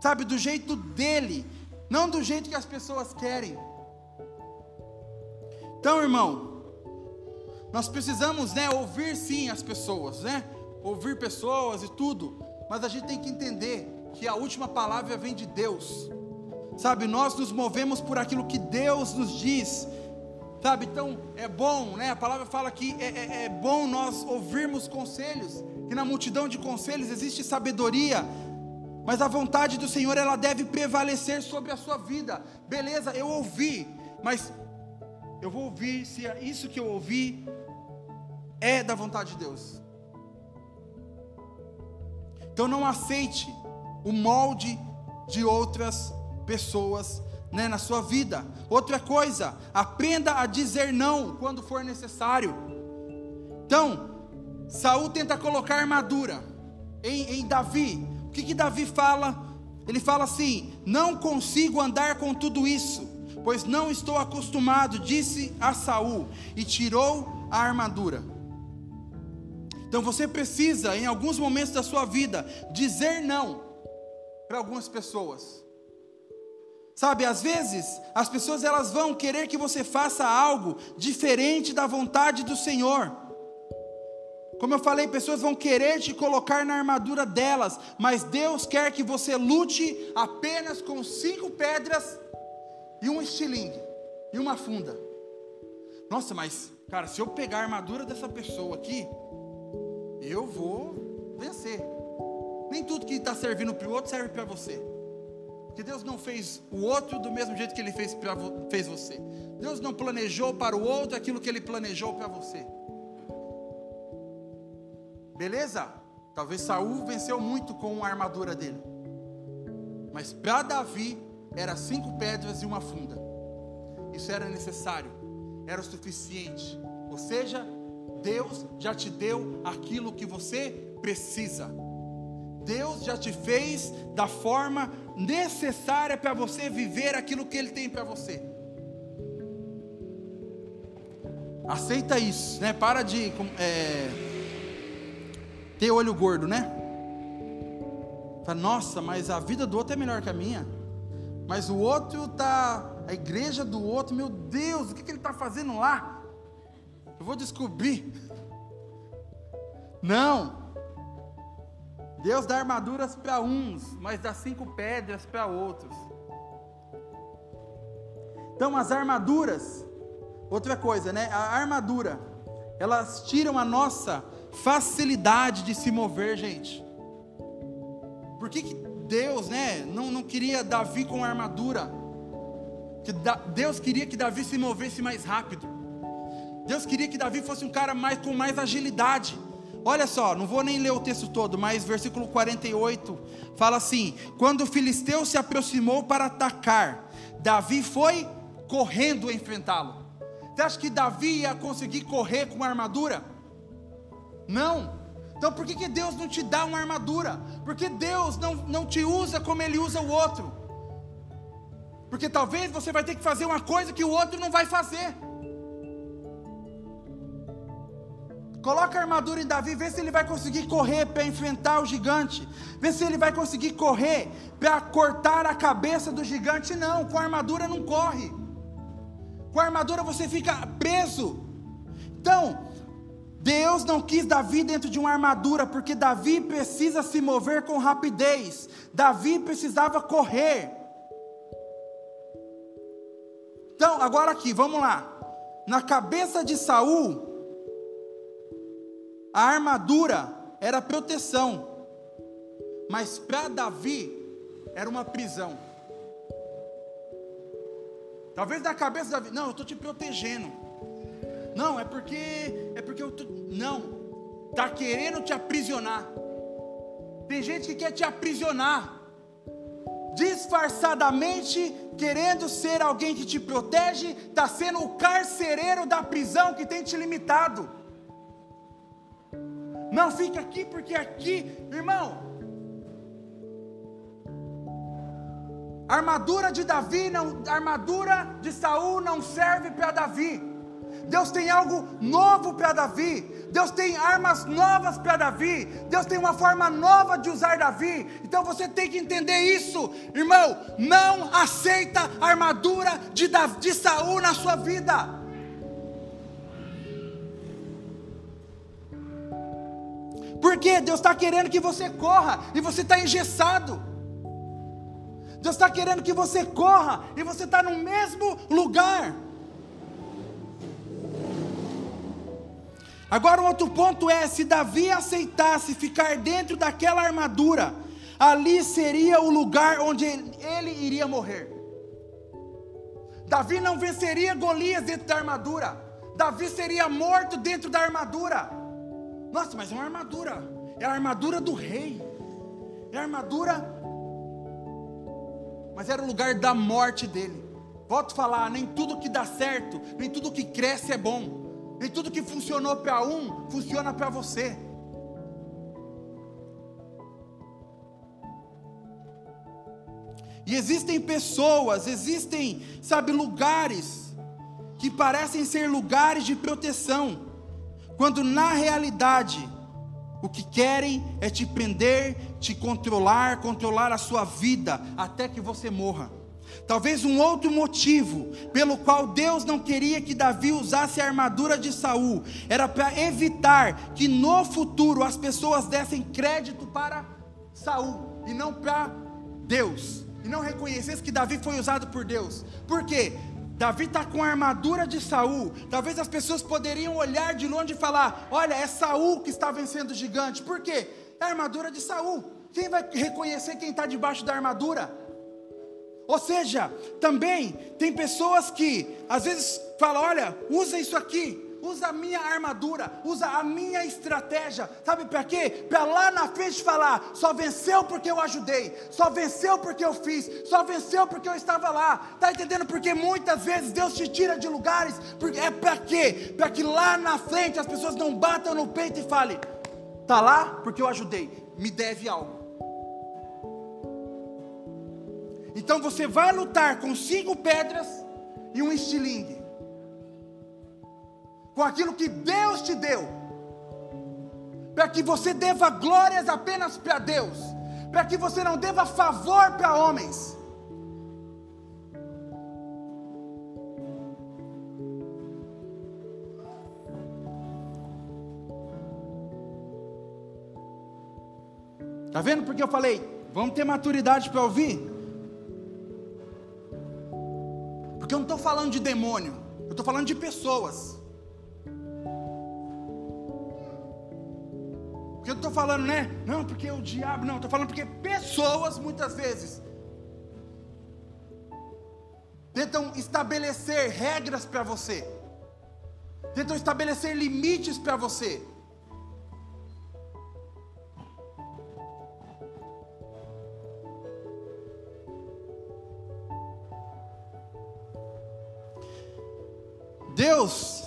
sabe, do jeito dele, não do jeito que as pessoas querem. Então, irmão, nós precisamos, né, ouvir sim as pessoas, né? Ouvir pessoas e tudo, mas a gente tem que entender que a última palavra vem de Deus. Sabe, nós nos movemos por aquilo que Deus nos diz. Sabe, então é bom, né? A palavra fala que é, é, é bom nós ouvirmos conselhos, que na multidão de conselhos existe sabedoria, mas a vontade do Senhor ela deve prevalecer sobre a sua vida. Beleza, eu ouvi, mas eu vou ouvir se é isso que eu ouvi é da vontade de Deus. Então não aceite o molde de outras pessoas né, na sua vida. Outra coisa, aprenda a dizer não quando for necessário. Então, Saul tenta colocar armadura em, em Davi. O que, que Davi fala? Ele fala assim: Não consigo andar com tudo isso, pois não estou acostumado, disse a Saul, e tirou a armadura. Então você precisa, em alguns momentos da sua vida, dizer não para algumas pessoas. Sabe, às vezes as pessoas elas vão querer que você faça algo diferente da vontade do Senhor. Como eu falei, pessoas vão querer te colocar na armadura delas, mas Deus quer que você lute apenas com cinco pedras e um estilingue e uma funda. Nossa, mas cara, se eu pegar a armadura dessa pessoa aqui, eu vou vencer. Nem tudo que está servindo para o outro serve para você. Porque Deus não fez o outro do mesmo jeito que Ele fez, pra, fez você. Deus não planejou para o outro aquilo que Ele planejou para você. Beleza? Talvez Saul venceu muito com a armadura dele. Mas para Davi era cinco pedras e uma funda. Isso era necessário, era o suficiente. Ou seja, Deus já te deu aquilo que você precisa. Deus já te fez da forma necessária para você viver aquilo que Ele tem para você. Aceita isso, né? Para de é, ter olho gordo, né? Fala, nossa, mas a vida do outro é melhor que a minha. Mas o outro tá, a igreja do outro, meu Deus, o que, que ele está fazendo lá? Eu vou descobrir. Não. Deus dá armaduras para uns, mas dá cinco pedras para outros. Então, as armaduras, outra coisa, né? A armadura, elas tiram a nossa facilidade de se mover, gente. Por que, que Deus, né, não, não queria Davi com armadura? Que Deus queria que Davi se movesse mais rápido. Deus queria que Davi fosse um cara mais com mais agilidade. Olha só, não vou nem ler o texto todo, mas versículo 48 fala assim: Quando o filisteu se aproximou para atacar, Davi foi correndo enfrentá-lo. Você acha que Davi ia conseguir correr com uma armadura? Não. Então por que, que Deus não te dá uma armadura? Porque Deus não, não te usa como Ele usa o outro. Porque talvez você vai ter que fazer uma coisa que o outro não vai fazer. Coloca a armadura em Davi, vê se ele vai conseguir correr para enfrentar o gigante. Vê se ele vai conseguir correr para cortar a cabeça do gigante. Não, com a armadura não corre. Com a armadura você fica preso. Então, Deus não quis Davi dentro de uma armadura, porque Davi precisa se mover com rapidez. Davi precisava correr. Então, agora aqui, vamos lá. Na cabeça de Saul, a armadura era proteção, mas para Davi era uma prisão. Talvez na cabeça Davi, não, eu estou te protegendo. Não, é porque é porque eu tô, não, tá querendo te aprisionar. Tem gente que quer te aprisionar disfarçadamente querendo ser alguém que te protege, está sendo o carcereiro da prisão que tem te limitado. Não fica aqui porque aqui, irmão. A armadura de Davi, não, a armadura de Saul não serve para Davi. Deus tem algo novo para Davi. Deus tem armas novas para Davi. Deus tem uma forma nova de usar Davi. Então você tem que entender isso, irmão. Não aceita a armadura de, Davi, de Saul na sua vida. Porque Deus está querendo que você corra e você está engessado. Deus está querendo que você corra e você está no mesmo lugar. Agora, um outro ponto é: se Davi aceitasse ficar dentro daquela armadura, ali seria o lugar onde ele iria morrer. Davi não venceria Golias dentro da armadura, Davi seria morto dentro da armadura. Nossa, mas é uma armadura. É a armadura do rei. É a armadura. Mas era o lugar da morte dele. Volto a falar, nem tudo que dá certo, nem tudo que cresce é bom. Nem tudo que funcionou para um, funciona para você. E existem pessoas, existem, sabe, lugares que parecem ser lugares de proteção quando na realidade o que querem é te prender, te controlar, controlar a sua vida até que você morra. Talvez um outro motivo pelo qual Deus não queria que Davi usasse a armadura de Saul era para evitar que no futuro as pessoas dessem crédito para Saul e não para Deus. E não reconhecessem que Davi foi usado por Deus. Por quê? Davi está com a armadura de Saul. Talvez as pessoas poderiam olhar de longe e falar: Olha, é Saul que está vencendo o gigante. Por quê? É a armadura de Saul. Quem vai reconhecer quem está debaixo da armadura? Ou seja, também tem pessoas que às vezes falam: Olha, usa isso aqui usa a minha armadura, usa a minha estratégia, sabe para quê? Para lá na frente falar, só venceu porque eu ajudei, só venceu porque eu fiz, só venceu porque eu estava lá, tá entendendo? Porque muitas vezes Deus te tira de lugares, porque é para quê? Para que lá na frente as pessoas não batam no peito e falem, tá lá porque eu ajudei, me deve algo. Então você vai lutar com cinco pedras e um estilingue com aquilo que Deus te deu, para que você deva glórias apenas para Deus, para que você não deva favor para homens. Tá vendo porque eu falei, vamos ter maturidade para ouvir? Porque eu não estou falando de demônio, eu estou falando de pessoas. Eu estou falando, né? Não, porque o diabo, não, estou falando porque pessoas muitas vezes tentam estabelecer regras para você, tentam estabelecer limites para você. Deus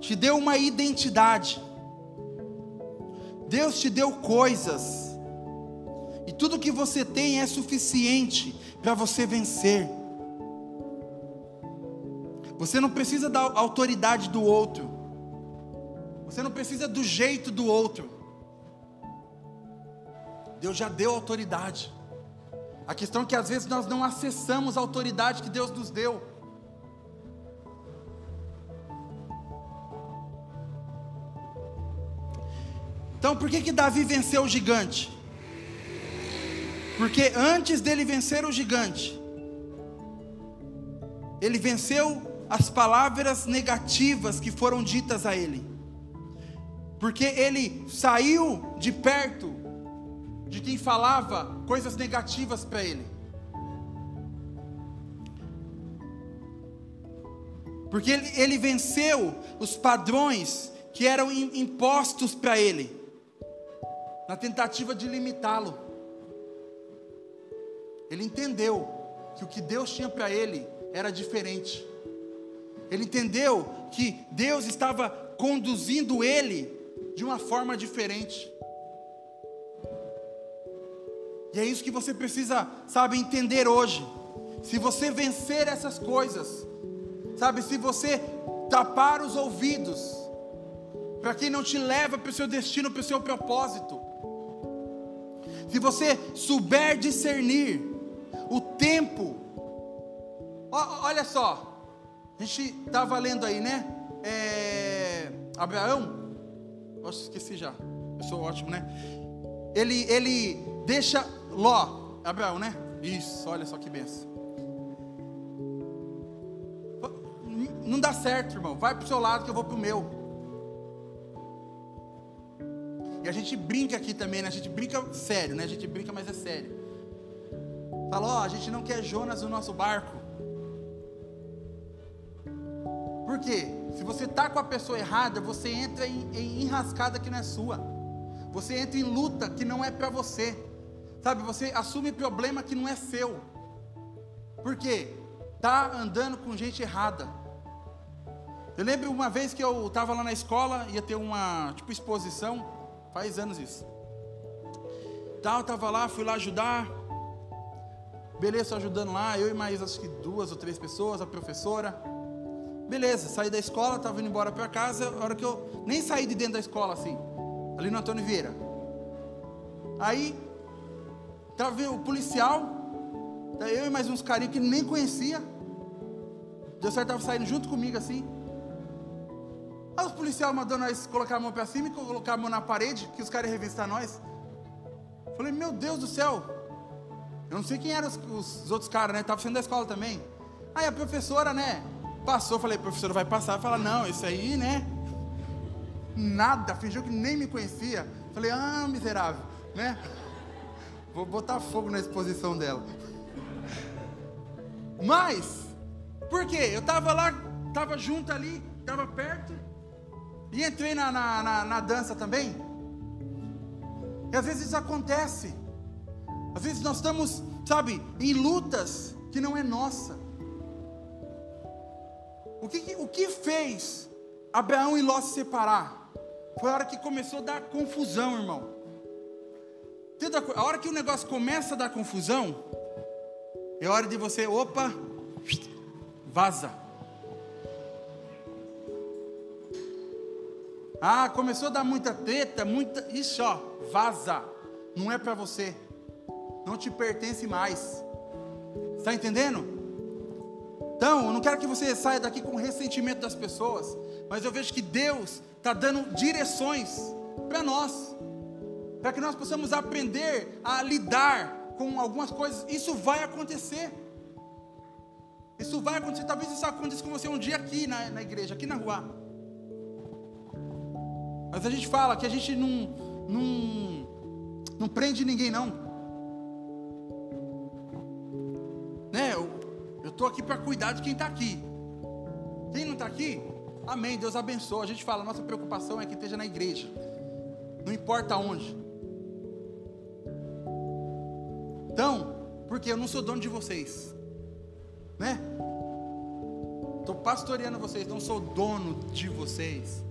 te deu uma identidade. Deus te deu coisas. E tudo que você tem é suficiente para você vencer. Você não precisa da autoridade do outro. Você não precisa do jeito do outro. Deus já deu autoridade. A questão é que às vezes nós não acessamos a autoridade que Deus nos deu. Então por que que Davi venceu o gigante? Porque antes dele vencer o gigante, ele venceu as palavras negativas que foram ditas a ele. Porque ele saiu de perto de quem falava coisas negativas para ele. Porque ele, ele, venceu os padrões que eram impostos para ele na tentativa de limitá-lo. Ele entendeu que o que Deus tinha para ele era diferente. Ele entendeu que Deus estava conduzindo ele de uma forma diferente. E é isso que você precisa, sabe, entender hoje. Se você vencer essas coisas, sabe, se você tapar os ouvidos, para quem não te leva para o seu destino, para o seu propósito, se você souber discernir o tempo, olha só, a gente estava lendo aí, né? É, Abraão, nossa, esqueci já, eu sou ótimo, né? Ele, ele deixa Ló, Abraão, né? Isso, olha só que benção. Não dá certo, irmão. Vai para o seu lado que eu vou para o meu. E a gente brinca aqui também, né? A gente brinca sério, né? A gente brinca, mas é sério. Fala, ó, a gente não quer Jonas no nosso barco. Por quê? Se você tá com a pessoa errada, você entra em, em enrascada que não é sua. Você entra em luta que não é para você. Sabe, você assume problema que não é seu. Por quê? Tá andando com gente errada. Eu lembro uma vez que eu estava lá na escola, ia ter uma tipo exposição, Faz anos isso. Tal, tava lá, fui lá ajudar. Beleza, ajudando lá, eu e mais acho que duas ou três pessoas, a professora. Beleza, saí da escola, estava indo embora para casa, a hora que eu nem saí de dentro da escola assim, ali no Antônio Vieira. Aí tava o policial, eu e mais uns carinhos que nem conhecia. Deu certo, tava saindo junto comigo assim. Aí os policiais mandando nós colocar a mão para cima e colocar a mão na parede, que os caras iam revistar nós. Falei, meu Deus do céu. Eu não sei quem eram os, os outros caras, né? Estava saindo da escola também. Aí a professora, né? Passou, falei, professora vai passar. Fala, não, isso aí, né? Nada, fingiu que nem me conhecia. Falei, ah, miserável, né? Vou botar fogo na exposição dela. Mas, por quê? Eu estava lá, estava junto ali, estava perto. E entrei na, na, na, na dança também. E às vezes isso acontece. Às vezes nós estamos, sabe, em lutas que não é nossa. O que, o que fez Abraão e Ló se separar? Foi a hora que começou a dar confusão, irmão. A hora que o negócio começa a dar confusão, é hora de você, opa, vaza. Ah, começou a dar muita treta, muita. Ixi, ó, vaza. Não é para você. Não te pertence mais. Está entendendo? Então, eu não quero que você saia daqui com ressentimento das pessoas, mas eu vejo que Deus está dando direções para nós. para que nós possamos aprender a lidar com algumas coisas. Isso vai acontecer. Isso vai acontecer. Talvez isso aconteça com você um dia aqui na, na igreja, aqui na rua. Mas a gente fala que a gente não, não, não prende ninguém, não. Né? Eu estou aqui para cuidar de quem está aqui. Quem não está aqui, amém. Deus abençoe. A gente fala, nossa preocupação é que esteja na igreja. Não importa onde. Então, porque eu não sou dono de vocês, né? Estou pastoreando vocês, não sou dono de vocês.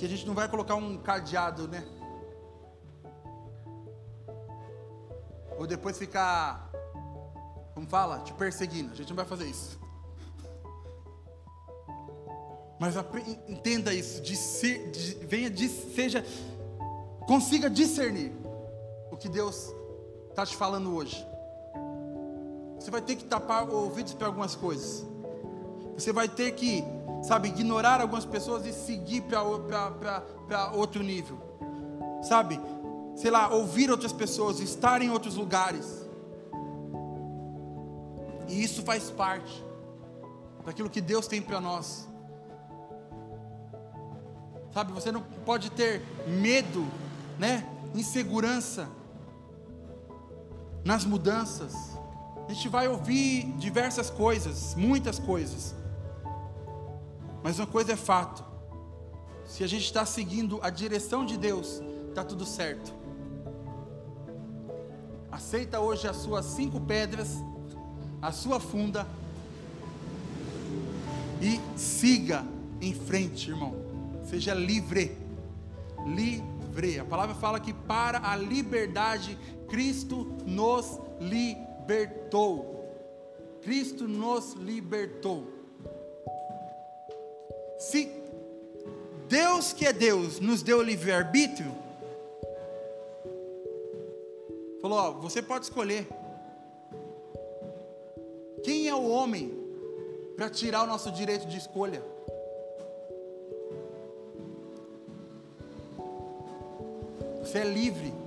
Que a gente não vai colocar um cadeado, né? Ou depois ficar, como fala, te perseguindo. A gente não vai fazer isso. Mas entenda isso, de venha, de, seja, consiga discernir que Deus está te falando hoje. Você vai ter que tapar ouvidos para algumas coisas. Você vai ter que, sabe, ignorar algumas pessoas e seguir para outro nível. Sabe, sei lá, ouvir outras pessoas, estar em outros lugares. E isso faz parte daquilo que Deus tem para nós. Sabe, você não pode ter medo, né? Insegurança nas mudanças. A gente vai ouvir diversas coisas, muitas coisas. Mas uma coisa é fato: se a gente está seguindo a direção de Deus, está tudo certo. Aceita hoje as suas cinco pedras, a sua funda, e siga em frente, irmão. Seja livre. Livre. A palavra fala que para a liberdade Cristo nos libertou. Cristo nos libertou. Se Deus que é Deus nos deu livre-arbítrio, falou: ó, você pode escolher. Quem é o homem para tirar o nosso direito de escolha? Você é livre.